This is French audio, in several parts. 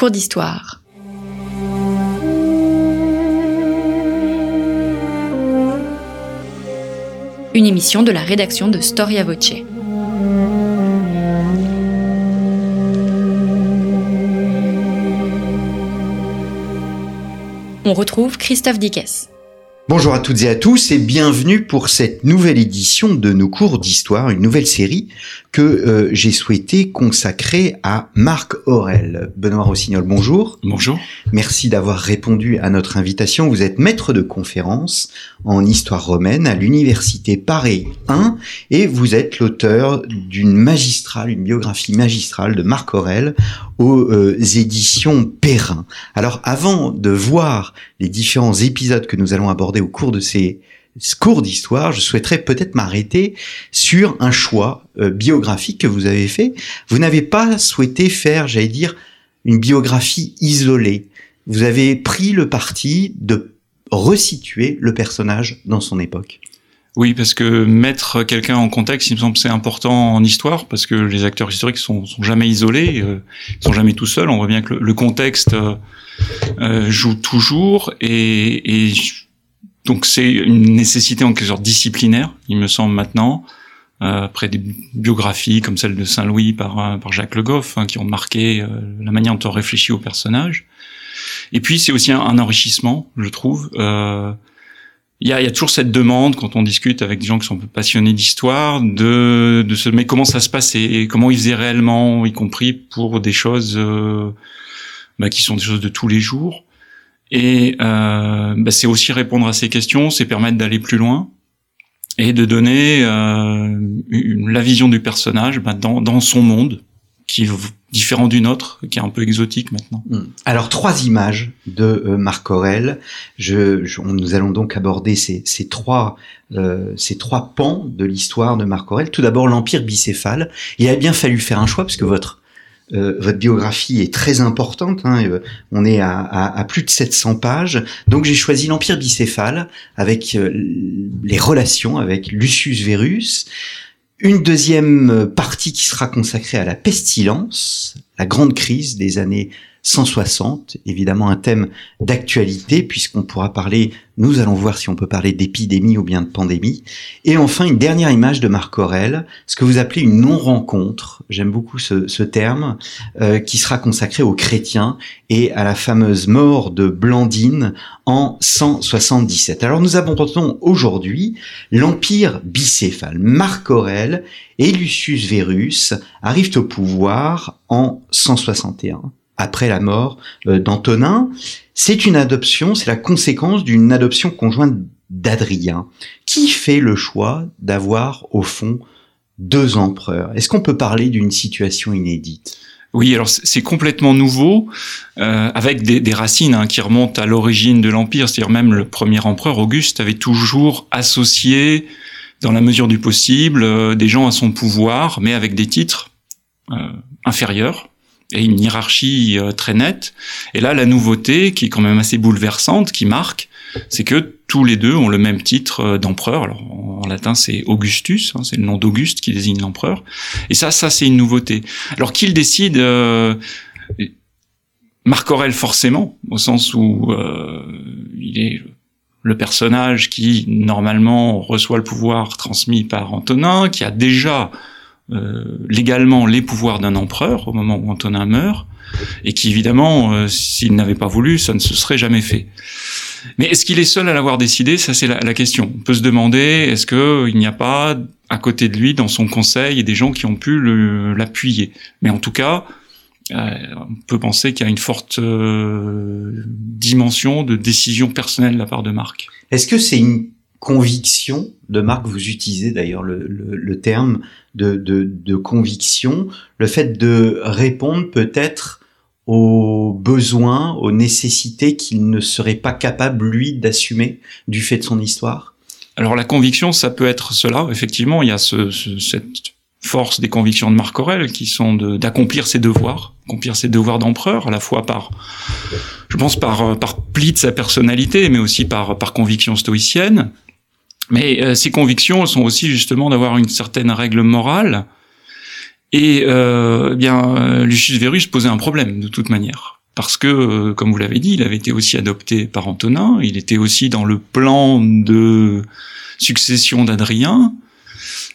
Cours d'histoire. Une émission de la rédaction de Storia Voce. On retrouve Christophe Dickès. Bonjour à toutes et à tous et bienvenue pour cette nouvelle édition de nos cours d'histoire, une nouvelle série que euh, j'ai souhaité consacrer à Marc Aurel. Benoît Rossignol, bonjour. Bonjour. Merci d'avoir répondu à notre invitation. Vous êtes maître de conférence en histoire romaine à l'université Paris 1 et vous êtes l'auteur d'une magistrale, une biographie magistrale de Marc Aurel aux euh, éditions Perrin. Alors avant de voir les différents épisodes que nous allons aborder au cours de ces cours d'histoire, je souhaiterais peut-être m'arrêter sur un choix euh, biographique que vous avez fait. Vous n'avez pas souhaité faire, j'allais dire, une biographie isolée. Vous avez pris le parti de resituer le personnage dans son époque. Oui, parce que mettre quelqu'un en contexte, il me semble c'est important en histoire, parce que les acteurs historiques sont, sont jamais isolés, euh, ils sont jamais tout seuls. On voit bien que le, contexte euh, joue toujours, et, et donc c'est une nécessité en quelque sorte disciplinaire, il me semble maintenant. Euh, après des biographies comme celle de Saint-Louis par, euh, par Jacques Le Goff, hein, qui ont marqué euh, la manière dont on réfléchit au personnage. Et puis c'est aussi un, un, enrichissement, je trouve. Euh, il y a, y a, toujours cette demande quand on discute avec des gens qui sont passionnés d'histoire de, de se mais comment ça se passait, comment ils faisaient réellement, y compris pour des choses bah, qui sont des choses de tous les jours. Et euh, bah, c'est aussi répondre à ces questions, c'est permettre d'aller plus loin et de donner euh, la vision du personnage bah, dans, dans son monde qui est différent du nôtre, qui est un peu exotique maintenant. Hmm. Alors trois images de euh, Marc Aurel. Je, je, nous allons donc aborder ces, ces trois euh, ces trois pans de l'histoire de Marc Aurel. Tout d'abord l'empire bicéphale. Il a bien fallu faire un choix parce que votre euh, votre biographie est très importante. Hein, euh, on est à, plus de 700 pages. Donc j'ai choisi l'Empire bicéphale avec euh, les relations avec Lucius Verus. Une deuxième partie qui sera consacrée à la pestilence, la grande crise des années 160, évidemment un thème d'actualité puisqu'on pourra parler, nous allons voir si on peut parler d'épidémie ou bien de pandémie. Et enfin une dernière image de Marc Aurel, ce que vous appelez une non-rencontre, j'aime beaucoup ce, ce terme, euh, qui sera consacré aux chrétiens et à la fameuse mort de Blandine en 177. Alors nous abordons aujourd'hui l'empire bicéphale. Marc Aurel et Lucius Verus arrivent au pouvoir en 161 après la mort euh, d'Antonin. C'est une adoption, c'est la conséquence d'une adoption conjointe d'Adrien, qui fait le choix d'avoir au fond deux empereurs? Est-ce qu'on peut parler d'une situation inédite? Oui, alors c'est complètement nouveau, euh, avec des, racines hein, qui remontent à l'origine de l'Empire, c'est-à-dire même le premier empereur Auguste avait toujours associé, dans la mesure du possible, euh, des gens à son pouvoir, mais avec des titres inférieurs et une hiérarchie euh, très nette. Et là, la nouveauté, qui est quand même assez bouleversante, qui marque, c'est que tous les deux ont le même titre euh, d'empereur. Alors en latin, c'est Augustus, hein, c'est le nom d'Auguste qui désigne l'empereur. Et ça, ça c'est une nouveauté. Alors qu'il décide euh, Marc Aurèle forcément, au sens où euh, il est le personnage qui normalement reçoit le pouvoir transmis par Antonin, qui a déjà légalement les pouvoirs d'un empereur au moment où Antonin meurt, et qui évidemment, euh, s'il n'avait pas voulu, ça ne se serait jamais fait. Mais est-ce qu'il est seul à l'avoir décidé? Ça, c'est la, question. On peut se demander est-ce qu'il n'y a pas à côté de lui, dans son conseil, des gens qui ont pu l'appuyer? Mais en tout cas, euh, on peut penser qu'il y a une forte euh, dimension de décision personnelle de la part de Marc. Est-ce que c'est une conviction de Marc, vous utilisez d'ailleurs le, terme de, conviction, le fait de répondre peut-être aux besoins, aux nécessités qu'il ne serait pas capable, lui, d'assumer du fait de son histoire? Alors la conviction, ça peut être cela, effectivement, il y a ce, ce, cette force des convictions de Marc Aurèle qui sont d'accomplir ses devoirs, accomplir ses devoirs d'empereur, à la fois par, je pense, par, par pli de sa personnalité, mais aussi par conviction stoïcienne, mais euh, ces convictions sont aussi justement d'avoir une certaine règle morale. Et euh, eh bien, Lucius Verus posait un problème de toute manière. parce que, euh, comme vous l'avez dit, il avait été aussi adopté par Antonin, il était aussi dans le plan de succession d'Adrien,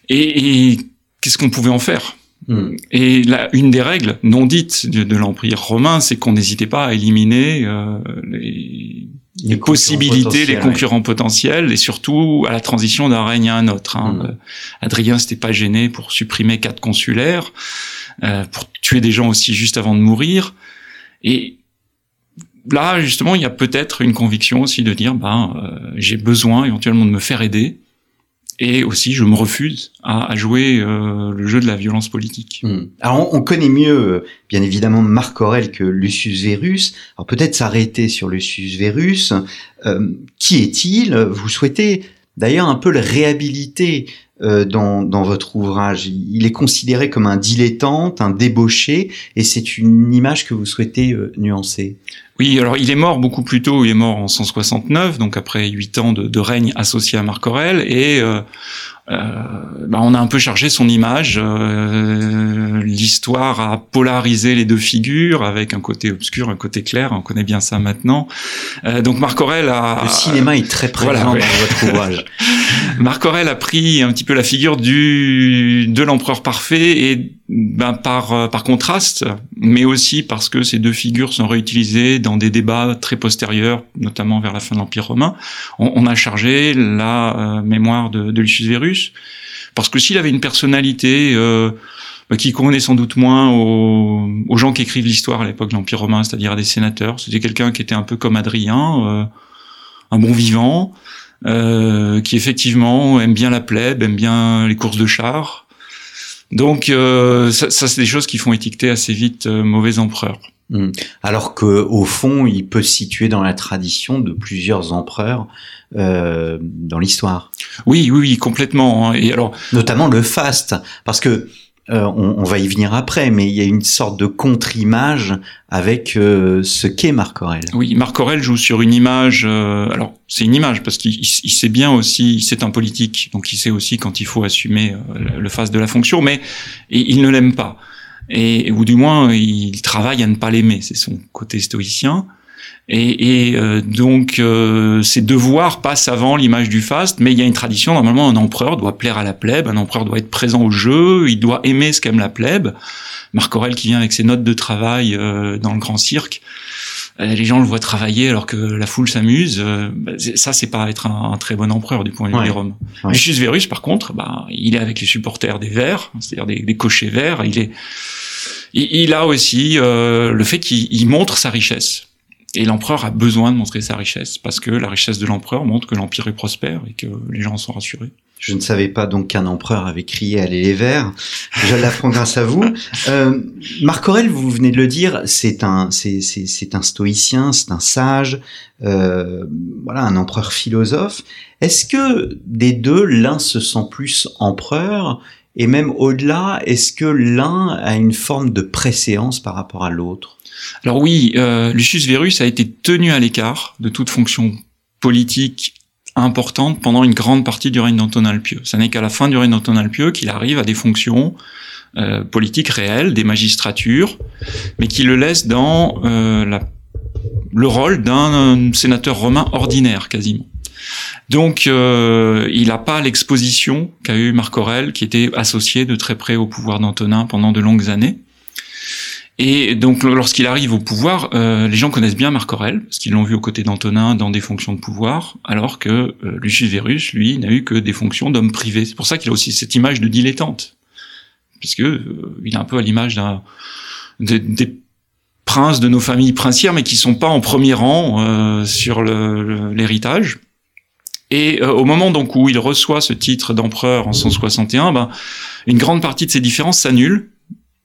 et, et qu'est-ce qu'on pouvait en faire? Hmm. Et là, une des règles non dites de, de l'Empire romain, c'est qu'on n'hésitait pas à éliminer euh, les, les possibilités, les concurrents potentiels, et surtout à la transition d'un règne à un autre. Hein. Mm. Euh, Adrien s'était pas gêné pour supprimer quatre consulaires, euh, pour tuer des gens aussi juste avant de mourir. Et là, justement, il y a peut-être une conviction aussi de dire, ben, euh, j'ai besoin éventuellement de me faire aider. Et aussi, je me refuse à, à jouer euh, le jeu de la violence politique. Hmm. Alors, on, on connaît mieux, euh, bien évidemment, Marc Aurèle que Lucius Verus. Alors, peut-être s'arrêter sur Lucius Verus. Euh, qui est-il? Vous souhaitez d'ailleurs un peu le réhabiliter euh, dans, dans votre ouvrage. Il est considéré comme un dilettante, un débauché, et c'est une image que vous souhaitez euh, nuancer. Oui, alors il est mort beaucoup plus tôt, il est mort en 169, donc après huit ans de, de règne associé à Marc Aurèle, et euh, euh, bah, on a un peu chargé son image. euh, L'histoire a polarisé les deux figures avec un côté obscur, un côté clair. On connaît bien ça maintenant. Euh, donc Marc Aurèle a Le cinéma est très présent voilà, ouais. dans votre ouvrage. Marc Aurèle a pris un petit peu la figure du de l'empereur parfait et ben par euh, par contraste, mais aussi parce que ces deux figures sont réutilisées dans des débats très postérieurs, notamment vers la fin de l'Empire romain. On, on a chargé la euh, mémoire de, de Lucius Verus parce que s'il avait une personnalité euh, bah, qui convenait sans doute moins aux, aux gens qui écrivent l'histoire à l'époque de l'Empire romain, c'est-à-dire des sénateurs, c'était quelqu'un qui était un peu comme Adrien, euh, un bon vivant, euh, qui effectivement aime bien la plèbe, aime bien les courses de chars. Donc euh, ça, ça, c'est des choses qui font étiqueter assez vite euh, mauvais empereur. Hmm. Alors que au fond, il peut se situer dans la tradition de plusieurs empereurs euh, dans l'histoire, Oui, oui, oui, complètement. hein. Et alors, notamment le faste, parce que euh, on, on va y venir après, mais il y a une sorte de contre-image avec euh, ce qu'est Marc Aurèle. oui, Marc Aurèle joue sur une image. euh, alors, c'est une image parce qu'il il- il sait bien aussi, c'est un politique, donc il sait aussi quand il faut assumer euh, le- face de la fonction, mais il ne l'aime pas. Et ou du moins, il travaille à ne pas l'aimer. C'est son côté stoïcien. Et, et, euh, donc, euh, ses devoirs passent avant l'image du faste, mais il y a une tradition. Normalement, un empereur doit plaire à la plèbe, un empereur doit être présent au jeu, il doit aimer ce qu'aime la plèbe. Marc Aurèle qui vient avec ses notes de travail euh, dans le grand cirque, euh, les gens le voient travailler alors que la foule s'amuse. euh, bah, ça, c'est pas être un, un très bon empereur du point de vue Ouais. des Roms. Ouais. Lucius Verus, par contre, bah, il est avec les supporters des Verts, c'est-à-dire des, des cochers verts. Il est, il, il a aussi euh, le fait qu'il il montre sa richesse. Et l'empereur a besoin de montrer sa richesse parce que la richesse de l'empereur montre que l'empire est prospère et que les gens en sont rassurés. Je ne savais pas donc qu'un empereur avait crié Allez les Verts. Je l'apprends grâce à vous. Euh, Marc Aurèle, vous venez de le dire, c'est un, c'est, c'est un stoïcien, c'est un sage, euh, voilà, un empereur philosophe. Est-ce que des deux, l'un se sent plus empereur et même au-delà, est-ce que l'un a une forme de préséance par rapport à l'autre? Alors oui, euh, Lucius Verus a été tenu à l'écart de toute fonction politique importante pendant une grande partie du règne d'Antonin le Pieux. Ça n'est qu'à la fin du règne d'Antonin le Pieux qu'il arrive à des fonctions euh, politiques réelles, des magistratures, mais qui le laisse dans euh, la, le rôle d'un euh, sénateur romain ordinaire quasiment. Donc, euh, il n'a pas l'exposition qu'a eu Marc Aurèle, qui était associé de très près au pouvoir d'Antonin pendant de longues années. Et donc, lorsqu'il arrive au pouvoir, euh, les gens connaissent bien Marc Aurèle, parce qu'ils l'ont vu aux côtés d'Antonin dans des fonctions de pouvoir, alors que euh, Lucius Verus, lui, n'a eu que des fonctions d'homme privé. C'est pour ça qu'il a aussi cette image de dilettante, puisque euh, il est un peu à l'image d'un des, princes de nos familles princières, mais qui sont pas en premier rang sur l'héritage. Et euh, au moment donc où il reçoit ce titre d'empereur en 161, ben, une grande partie de ces différences s'annule,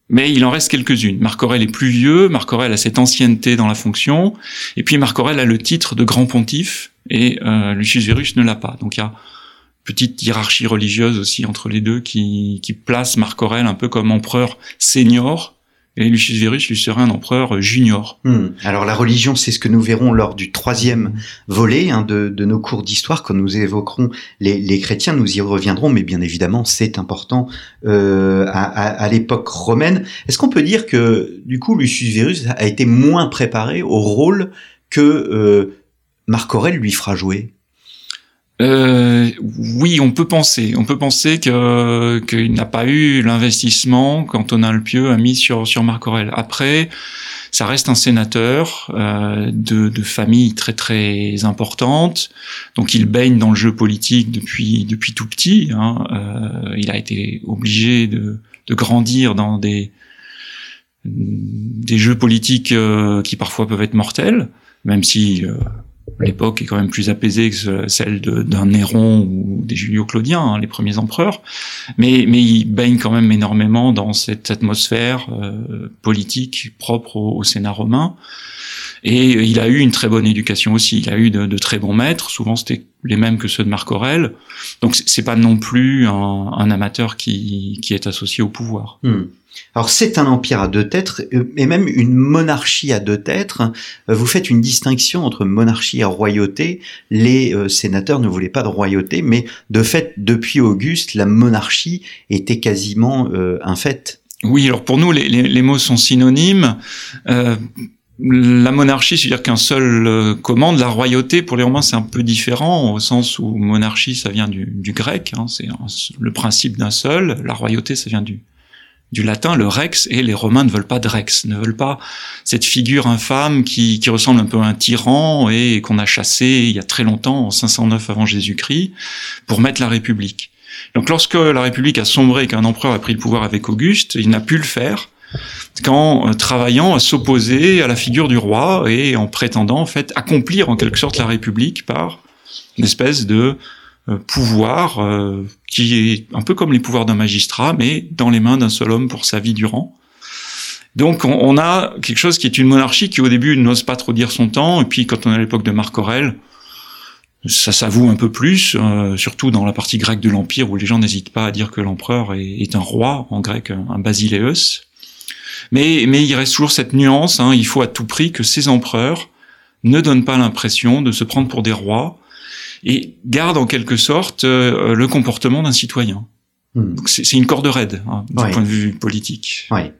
mais il en reste quelques-unes. Marc Aurèle est plus vieux, Marc Aurèle a cette ancienneté dans la fonction, et puis Marc Aurèle a le titre de grand pontife, et euh, Lucius Verus ne l'a pas. Donc il y a une petite hiérarchie religieuse aussi entre les deux qui, qui place Marc Aurèle un peu comme empereur senior, et Lucius Verus lui serait un empereur junior. Hmm. Alors la religion, c'est ce que nous verrons lors du troisième volet hein, de, nos cours d'histoire, quand nous évoquerons les, chrétiens, nous y reviendrons, mais bien évidemment, c'est important euh, à, à, l'époque romaine. Est-ce qu'on peut dire que, du coup, Lucius Verus a été moins préparé au rôle que euh, Marc Aurèle lui fera jouer? Euh, oui, on peut penser. On peut penser que qu'il n'a pas eu l'investissement qu'Antonin Le Pieux a mis sur sur Marc Aurèle. Après, ça reste un sénateur euh, de, de famille très très importante, donc il baigne dans le jeu politique depuis depuis tout petit. Hein. Euh, il a été obligé de, de grandir dans des des jeux politiques euh, qui parfois peuvent être mortels, même si euh, l'époque est quand même plus apaisée que celle d'un Néron ou des Julio-Claudiens, hein, les premiers empereurs, mais, mais il baigne quand même énormément dans cette atmosphère euh, politique propre au, au, Sénat romain. Et il a eu une très bonne éducation aussi. Il a eu de, de très bons maîtres. Souvent, c'était les mêmes que ceux de Marc Aurèle. Donc, c'est pas non plus un, un, amateur qui, qui est associé au pouvoir. Hmm. Alors c'est un empire à deux têtes et même une monarchie à deux têtes. Vous faites une distinction entre monarchie et royauté. Les euh, sénateurs ne voulaient pas de royauté, mais de fait, depuis Auguste, la monarchie était quasiment euh, un fait. Oui, alors pour nous, les, les, les mots sont synonymes. Euh, la monarchie, c'est-à-dire qu'un seul euh, commande. La royauté, pour les Romains, c'est un peu différent, au sens où monarchie, ça vient du, grec, hein, c'est le principe d'un seul. La royauté, ça vient du, du latin, le rex, et les Romains ne veulent pas de rex, ne veulent pas cette figure infâme qui, qui ressemble un peu à un tyran et qu'on a chassé il y a très longtemps, en 509 avant Jésus-Christ, pour mettre la République. Donc lorsque la République a sombré et qu'un empereur a pris le pouvoir avec Auguste, il n'a pu le faire qu'en euh, travaillant à s'opposer à la figure du roi et en prétendant en fait accomplir en quelque sorte la République par une espèce de euh, pouvoir euh, qui est un peu comme les pouvoirs d'un magistrat, mais dans les mains d'un seul homme pour sa vie durant. Donc on, a quelque chose qui est une monarchie qui au début n'ose pas trop dire son temps, et puis quand on est à l'époque de Marc Aurèle, ça s'avoue un peu plus, surtout dans la partie grecque de l'Empire où les gens n'hésitent pas à dire que l'empereur est, est, un roi, en grec un basileus. Mais, mais il reste toujours cette nuance, hein, il faut à tout prix que ces empereurs ne donnent pas l'impression de se prendre pour des rois, et garde en quelque sorte euh, le comportement d'un citoyen. Hmm. C'est une corde raide hein, du ouais. point de vue politique. Ouais.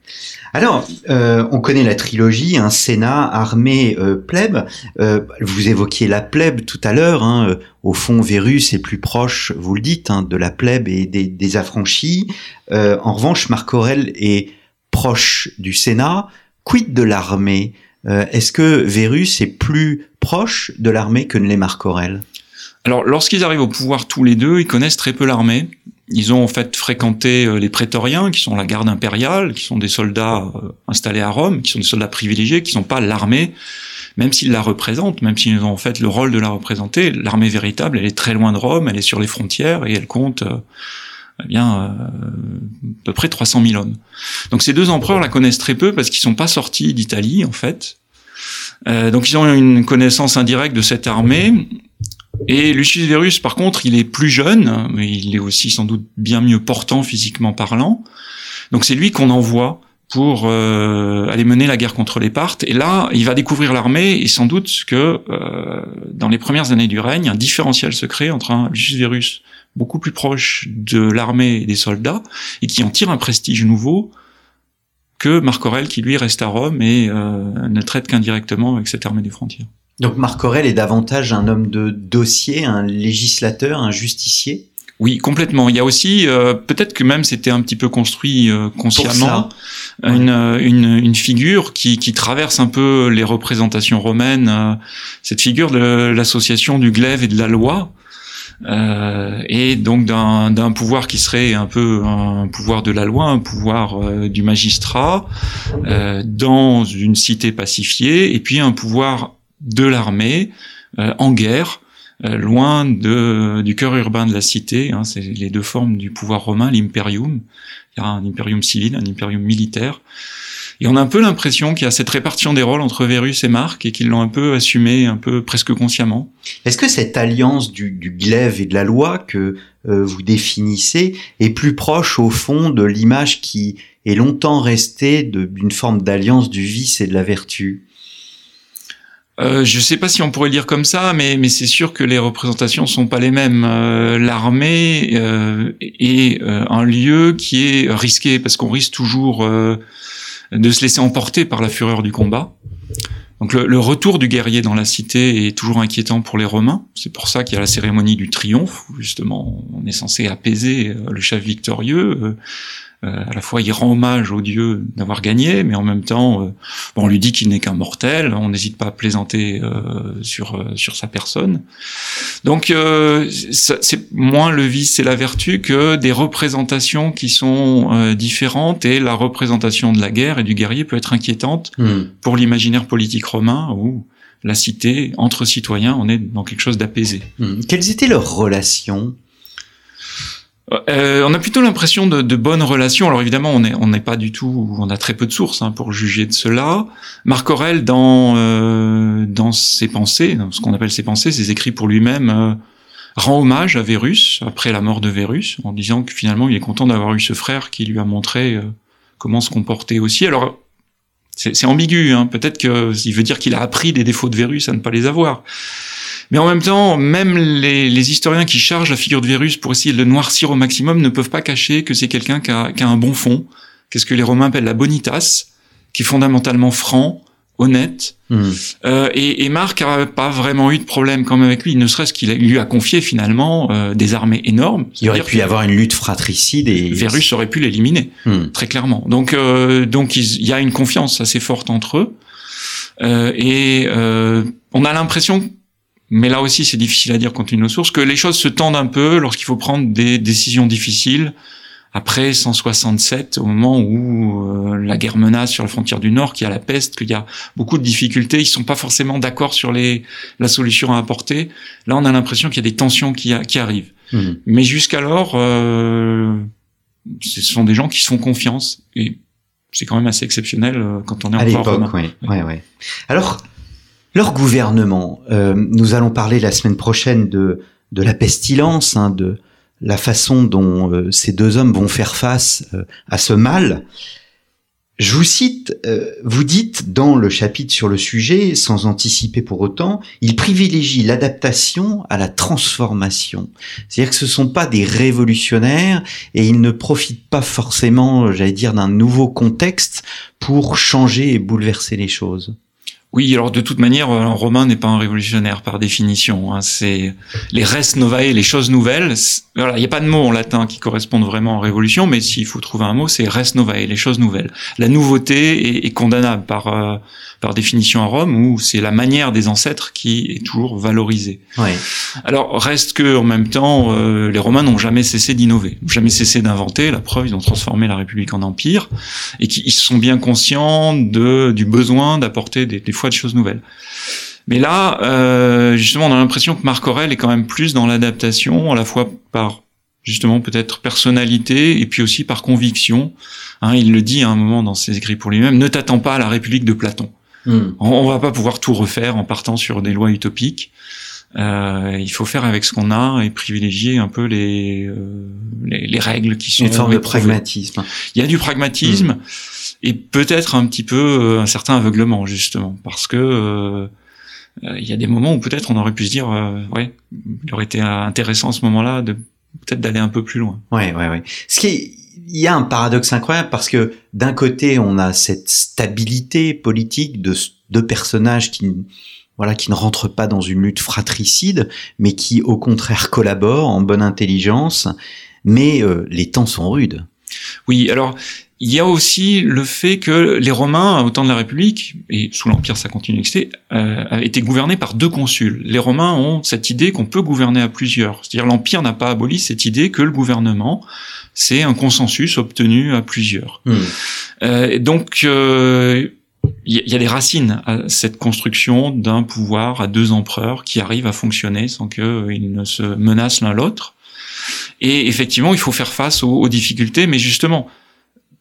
Alors, euh, on connaît la trilogie, un hein, Sénat, armée, euh, plèbe. Euh, vous évoquiez la plèbe tout à l'heure. Hein, euh, au fond, Vérus est plus proche, vous le dites, hein, de la plèbe et des, des affranchis. Euh, en revanche, Marc Aurèle est proche du Sénat. Quid de l'armée? Est-ce que Vérus est plus proche de l'armée que ne l'est Marc Aurèle alors, lorsqu'ils arrivent au pouvoir tous les deux, ils connaissent très peu l'armée. Ils ont en fait fréquenté euh, les prétoriens, qui sont la garde impériale, qui sont des soldats euh, installés à Rome, qui sont des soldats privilégiés, qui sont pas l'armée, même s'ils la représentent, même s'ils ont en fait le rôle de la représenter. L'armée véritable, elle est très loin de Rome, elle est sur les frontières et elle compte euh, eh bien euh, à peu près 300 000 hommes. Donc ces deux empereurs la connaissent très peu parce qu'ils sont pas sortis d'Italie en fait. Euh, donc ils ont une connaissance indirecte de cette armée et Lucius Verus, par contre, il est plus jeune, mais il est aussi sans doute bien mieux portant physiquement parlant. Donc c'est lui qu'on envoie pour euh, aller mener la guerre contre les Parthes. Et là, il va découvrir l'armée et sans doute que euh, dans les premières années du règne, un différentiel se crée entre un Lucius Verus beaucoup plus proche de l'armée et des soldats et qui en tire un prestige nouveau que Marc Aurèle qui lui reste à Rome et euh, ne traite qu'indirectement avec cette armée des frontières. Donc Marc Aurèle est davantage un homme de dossier, un législateur, un justicier? Oui, complètement. Il y a aussi, euh, peut-être que même c'était un petit peu construit euh, consciemment, une, une, une, figure qui, qui, traverse un peu les représentations romaines, euh, cette figure de l'association du glaive et de la loi, euh, et donc d'un pouvoir qui serait un peu un pouvoir de la loi, un pouvoir euh, du magistrat, euh, dans une cité pacifiée, et puis un pouvoir de l'armée euh, en guerre, euh, loin de, du cœur urbain de la cité. Hein, c'est les deux formes du pouvoir romain, l'imperium. Il y a un imperium civil, un imperium militaire. Et on a un peu l'impression qu'il y a cette répartition des rôles entre Vérus et Marc et qu'ils l'ont un peu assumé, un peu presque consciemment. Est-ce que cette alliance du, du, glaive et de la loi que euh, vous définissez est plus proche au fond de l'image qui est longtemps resté d'une forme d'alliance du vice et de la vertu? Euh, je ne sais pas si on pourrait le dire comme ça, mais, mais c'est sûr que les représentations sont pas les mêmes. Euh, l'armée euh, est un lieu qui est risqué parce qu'on risque toujours de se laisser emporter par la fureur du combat. Donc le, retour du guerrier dans la cité est toujours inquiétant pour les Romains. C'est pour ça qu'il y a la cérémonie du triomphe, où justement on est censé apaiser le chef victorieux. Euh, à la fois il rend hommage au dieu d'avoir gagné, mais en même temps, euh, bon, on lui dit qu'il n'est qu'un mortel. On n'hésite pas à plaisanter euh, sur sur sa personne. Donc c'est moins le vice et la vertu que des représentations qui sont différentes et la représentation de la guerre et du guerrier peut être inquiétante hmm. pour l'imaginaire politique romain où la cité entre citoyens, on est dans quelque chose d'apaisé. Hmm. Quelles étaient leurs relations euh, on a plutôt l'impression de, de, bonnes relations. Alors évidemment, on n'est on pas du tout, on a très peu de sources hein, pour juger de cela. Marc Aurèle, dans euh, dans ses pensées, dans ce qu'on appelle ses pensées, ses écrits pour lui-même, euh, rend hommage à Vérus après la mort de Vérus, en disant que finalement il est content d'avoir eu ce frère qui lui a montré euh, comment se comporter aussi. Alors c'est ambigu, hein. peut-être qu'il veut dire qu'il a appris des défauts de Vérus à ne pas les avoir. Mais en même temps, même les, les, historiens qui chargent la figure de Vérus pour essayer de le noircir au maximum ne peuvent pas cacher que c'est quelqu'un qui a, qui a, un bon fond, qu'est-ce que les Romains appellent la bonitas, qui est fondamentalement franc, honnête. Hmm. Euh, et, et, Marc a pas vraiment eu de problème quand même avec lui, ne serait-ce qu'il lui a confié finalement euh, des armées énormes. Il aurait pu y avoir une lutte fratricide et Vérus aurait pu l'éliminer hmm. très clairement. Donc euh, donc il y a une confiance assez forte entre eux. Euh, et euh, on a l'impression mais là aussi, c'est difficile à dire compte tenu de nos sources, que les choses se tendent un peu lorsqu'il faut prendre des décisions difficiles. Après 167, au moment où euh, la guerre menace sur la frontière du Nord, qu'il y a la peste, qu'il y a beaucoup de difficultés, ils sont pas forcément d'accord sur les, la solution à apporter. Là, on a l'impression qu'il y a des tensions qui, qui arrivent. Mmh. Mais jusqu'alors, euh, ce sont des gens qui se font confiance et c'est quand même assez exceptionnel euh, quand on est à l'époque. Oui, oui, oui. Alors, leur gouvernement, euh, nous allons parler la semaine prochaine de, de la pestilence, hein, de la façon dont euh, ces deux hommes vont faire face euh, à ce mal. Je vous cite, vous dites dans le chapitre sur le sujet, sans anticiper pour autant, il privilégie l'adaptation à la transformation. C'est-à-dire que ce ne sont pas des révolutionnaires et ils ne profitent pas forcément, j'allais dire, d'un nouveau contexte pour changer et bouleverser les choses. Oui, alors de toute manière, un romain n'est pas un révolutionnaire par définition. Hein. C'est les res novae, les choses nouvelles. Voilà, il n'y a pas de mot en latin qui correspondent vraiment à révolution, mais s'il faut trouver un mot, c'est res novae, les choses nouvelles. La nouveauté est, condamnable par euh, par définition à Rome, où c'est la manière des ancêtres qui est toujours valorisée. Ouais. Alors reste que en même temps, euh, les Romains n'ont jamais cessé d'innover, jamais cessé d'inventer. La preuve, ils ont transformé la République en empire, et qu'ils sont bien conscients de du besoin d'apporter des, des fois de choses nouvelles. Mais là, euh, justement, on a l'impression que Marc Aurèle est quand même plus dans l'adaptation, à la fois par justement peut-être personnalité et puis aussi par conviction. Hein, il le dit à un moment dans ses écrits pour lui-même, ne t'attends pas à la République de Platon. Hmm. On, va pas pouvoir tout refaire en partant sur des lois utopiques. Euh, il faut faire avec ce qu'on a et privilégier un peu les, euh, les, règles qui sont une forme de pragmatisme. Il y a du pragmatisme. Hmm et peut-être un petit peu euh, un certain aveuglement justement parce que euh, euh, il y a des moments où peut-être on aurait pu se dire ouais il aurait été intéressant à ce moment-là de peut-être d'aller un peu plus loin. Ouais ouais ouais. Ce qui il y a un paradoxe incroyable parce que d'un côté on a cette stabilité politique de deux personnages qui voilà qui ne rentrent pas dans une lutte fratricide mais qui au contraire collaborent en bonne intelligence mais les temps sont rudes. Oui, alors il y a aussi le fait que les Romains, au temps de la République, et sous l'Empire ça continue d'exister, euh, étaient gouvernés par deux consuls. Les Romains ont cette idée qu'on peut gouverner à plusieurs. C'est-à-dire l'Empire n'a pas aboli cette idée que le gouvernement, c'est un consensus obtenu à plusieurs. Hmm. Euh, donc, euh, il y a des racines à cette construction d'un pouvoir à deux empereurs qui arrive à fonctionner sans qu'ils ne se menacent l'un l'autre. Et effectivement, il faut faire face aux, aux difficultés, mais justement,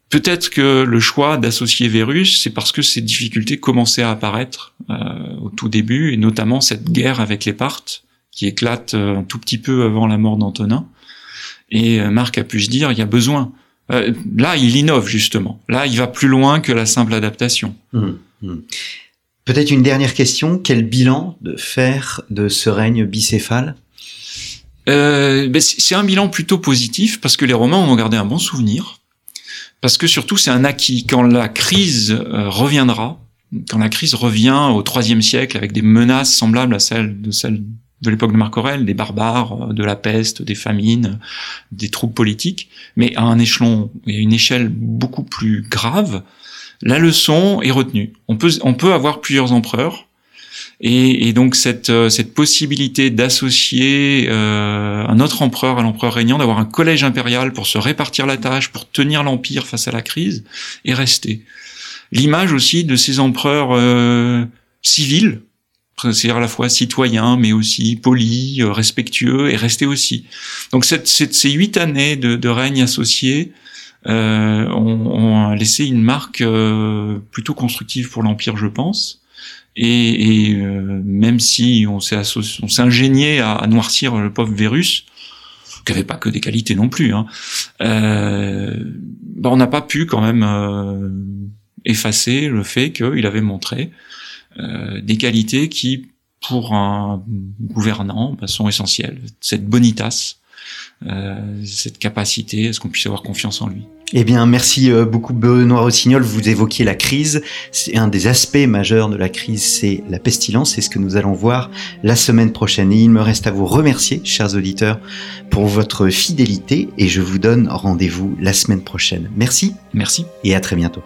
Peut-être que le choix d'associer Vérus, c'est parce que ces difficultés commençaient à apparaître euh, au tout début, et notamment cette guerre avec les Parthes, qui éclate euh, un tout petit peu avant la mort d'Antonin. Et euh, Marc a pu se dire, il y a besoin Euh, là, il innove justement. Là, il va plus loin que la simple adaptation. Hum, hum. Peut-être une dernière question. Quel bilan de faire de ce règne bicéphale? Euh, ben, C'est un bilan plutôt positif parce que les Romains en ont gardé un bon souvenir. Parce que surtout, c'est un acquis. Quand la crise euh, reviendra, quand la crise revient au IIIe siècle avec des menaces semblables à celles de l'époque de Marc Aurèle, des barbares, de la peste, des famines, des troubles politiques, mais à un échelon et à une échelle beaucoup plus grave, la leçon est retenue. On peut avoir plusieurs empereurs, et, et donc cette, euh, cette possibilité d'associer euh, un autre empereur à l'empereur régnant, d'avoir un collège impérial pour se répartir la tâche, pour tenir l'empire face à la crise, est restée. L'image aussi de ces empereurs euh, civils, c'est-à-dire à la fois citoyens, mais aussi polis, euh, respectueux, est restée aussi. Donc cette, cette, ces huit années de, de règne associé euh, ont, ont, laissé une marque euh, plutôt constructive pour l'empire, je pense. Et, euh, même si on s'est on ingénié à, à, noircir le pauvre Vérus, qui avait pas que des qualités non plus, hein, euh, bah on n'a pas pu quand même euh, effacer le fait qu'il avait montré des qualités qui, pour un gouvernant, bah, sont essentielles. Cette bonitas, cette capacité à ce qu'on puisse avoir confiance en lui. Eh bien, merci beaucoup Benoît Rossignol. Vous évoquiez la crise. C'est un des aspects majeurs de la crise, c'est la pestilence. C'est ce que nous allons voir la semaine prochaine. Et il me reste à vous remercier, chers auditeurs, pour votre fidélité et je vous donne rendez-vous la semaine prochaine. Merci. Merci. Et à très bientôt.